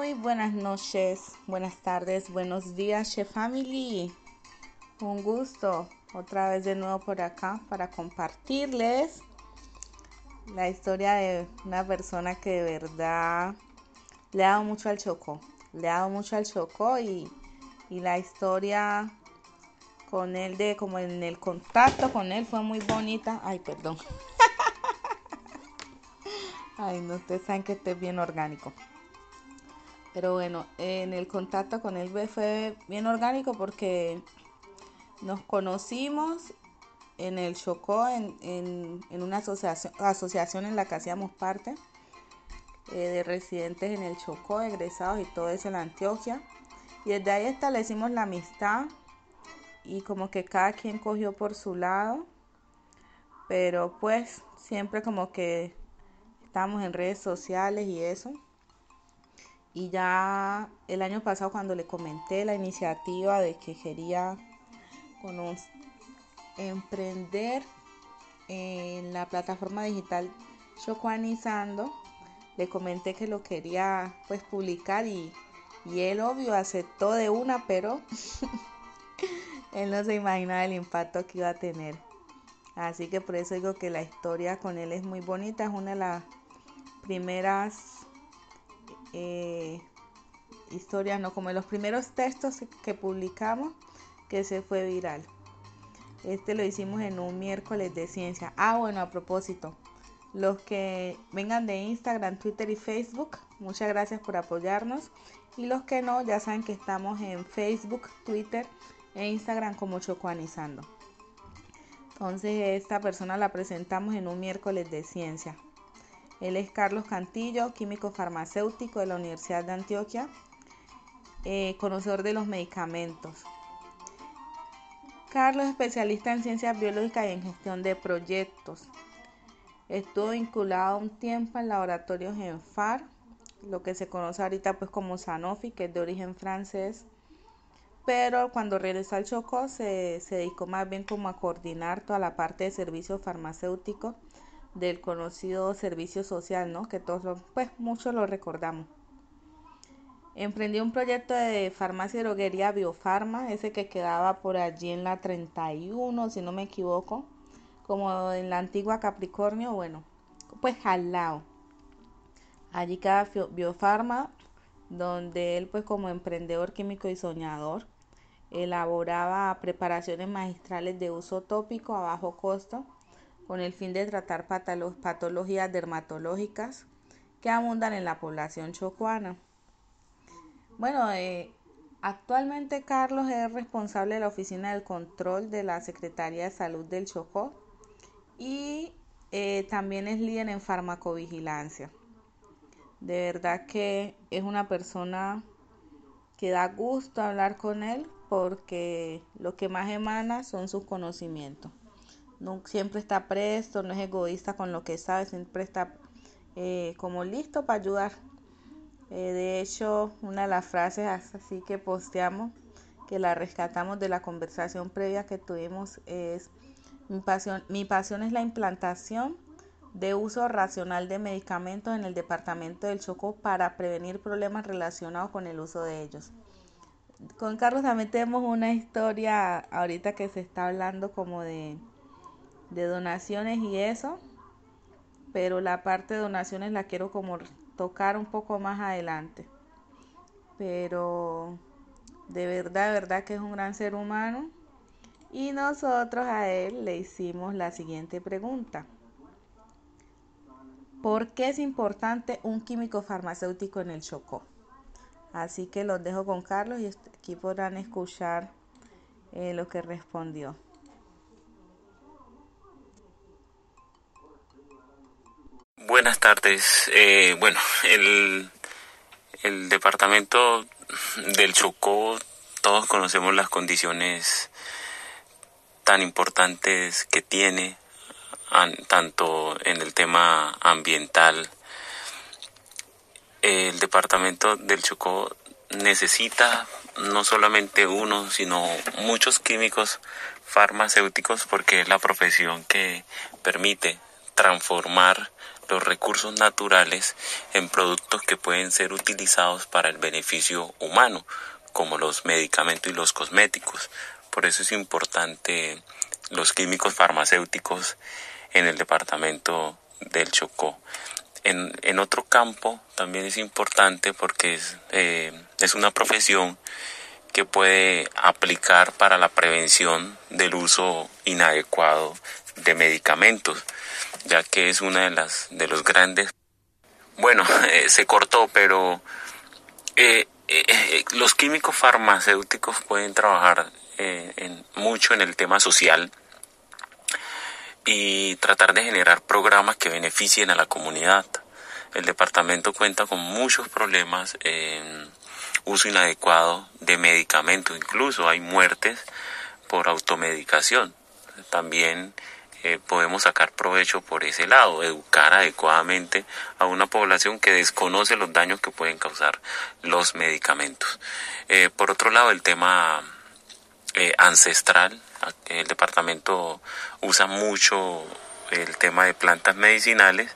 Muy buenas noches, buenas tardes, buenos días, Chef Family. Un gusto otra vez de nuevo por acá para compartirles la historia de una persona que de verdad le ha dado mucho al Chocó. Le ha dado mucho al Chocó y, y la historia con él de como en el contacto con él fue muy bonita. Ay, perdón. Ay, no, ustedes saben que este es bien orgánico. Pero bueno, en el contacto con él fue bien orgánico porque nos conocimos en el Chocó, en, una asociación, asociación en la que hacíamos parte eh, de residentes en el Chocó, egresados y todo eso en la Antioquia. Y desde ahí establecimos la amistad y como que cada quien cogió por su lado. Pero pues siempre como que estamos en redes sociales y eso. Y ya el año pasado cuando le comenté la iniciativa de que quería emprender en la plataforma digital Chocuanizando, le comenté que lo quería pues publicar y, y él obvio aceptó de una, pero él no se imaginaba el impacto que iba a tener. Así que por eso digo que la historia con él es muy bonita, es una de las primeras eh, no como los primeros textos que publicamos que se fue viral. Este lo hicimos en un miércoles de ciencia. Ah, bueno, a propósito, los que vengan de Instagram, Twitter y Facebook, muchas gracias por apoyarnos. Y los que no, ya saben que estamos en Facebook, Twitter e Instagram como Chocoanizando. Entonces, esta persona la presentamos en un miércoles de ciencia. Él es Carlos Cantillo, químico farmacéutico de la Universidad de Antioquia, eh, conocedor de los medicamentos. Carlos es especialista en ciencias biológicas y en gestión de proyectos. Estuvo vinculado un tiempo en laboratorios en FAR, lo que se conoce ahorita pues como Sanofi, que es de origen francés. Pero cuando regresó al Chocó se, se dedicó más bien como a coordinar toda la parte de servicios farmacéuticos del conocido servicio social, ¿no? Que todos, pues muchos lo recordamos. Emprendió un proyecto de farmacia y droguería Biofarma, ese que quedaba por allí en la 31, si no me equivoco, como en la antigua Capricornio, bueno, pues al lado. Allí queda Biofarma, donde él pues como emprendedor químico y soñador elaboraba preparaciones magistrales de uso tópico a bajo costo con el fin de tratar patologías dermatológicas que abundan en la población chocuana. Bueno, eh, actualmente Carlos es responsable de la Oficina del Control de la Secretaría de Salud del Chocó y eh, también es líder en farmacovigilancia. De verdad que es una persona que da gusto hablar con él porque lo que más emana son sus conocimientos no, siempre está presto, no es egoísta con lo que sabe, siempre está eh, como listo para ayudar. Eh, de hecho, una de las frases así que posteamos, que la rescatamos de la conversación previa que tuvimos, es mi pasión, mi pasión es la implantación de uso racional de medicamentos en el departamento del Chocó para prevenir problemas relacionados con el uso de ellos. Con Carlos también tenemos una historia ahorita que se está hablando como de de donaciones y eso, pero la parte de donaciones la quiero como tocar un poco más adelante. Pero de verdad, de verdad que es un gran ser humano. Y nosotros a él le hicimos la siguiente pregunta. ¿Por qué es importante un químico farmacéutico en el Chocó? Así que los dejo con Carlos y aquí podrán escuchar eh, lo que respondió. Tardes. Eh, bueno, el, el departamento del Chocó, todos conocemos las condiciones tan importantes que tiene, tanto en el tema ambiental. El departamento del Chocó necesita no solamente uno, sino muchos químicos farmacéuticos porque es la profesión que permite transformar los recursos naturales en productos que pueden ser utilizados para el beneficio humano, como los medicamentos y los cosméticos. Por eso es importante los químicos farmacéuticos en el departamento del Chocó. En, en otro campo también es importante porque es, eh, es una profesión que puede aplicar para la prevención del uso inadecuado de medicamentos, ya que es una de las de los grandes. Bueno, eh, se cortó, pero eh, eh, los químicos farmacéuticos pueden trabajar en, mucho en el tema social y tratar de generar programas que beneficien a la comunidad. El departamento cuenta con muchos problemas en uso inadecuado de medicamentos, incluso hay muertes por automedicación. También eh, podemos sacar provecho por ese lado, educar adecuadamente a una población que desconoce los daños que pueden causar los medicamentos. Eh, por otro lado, el tema eh, ancestral, el departamento usa mucho el tema de plantas medicinales,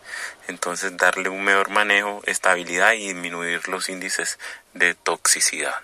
entonces darle un mejor manejo, estabilidad y disminuir los índices de toxicidad.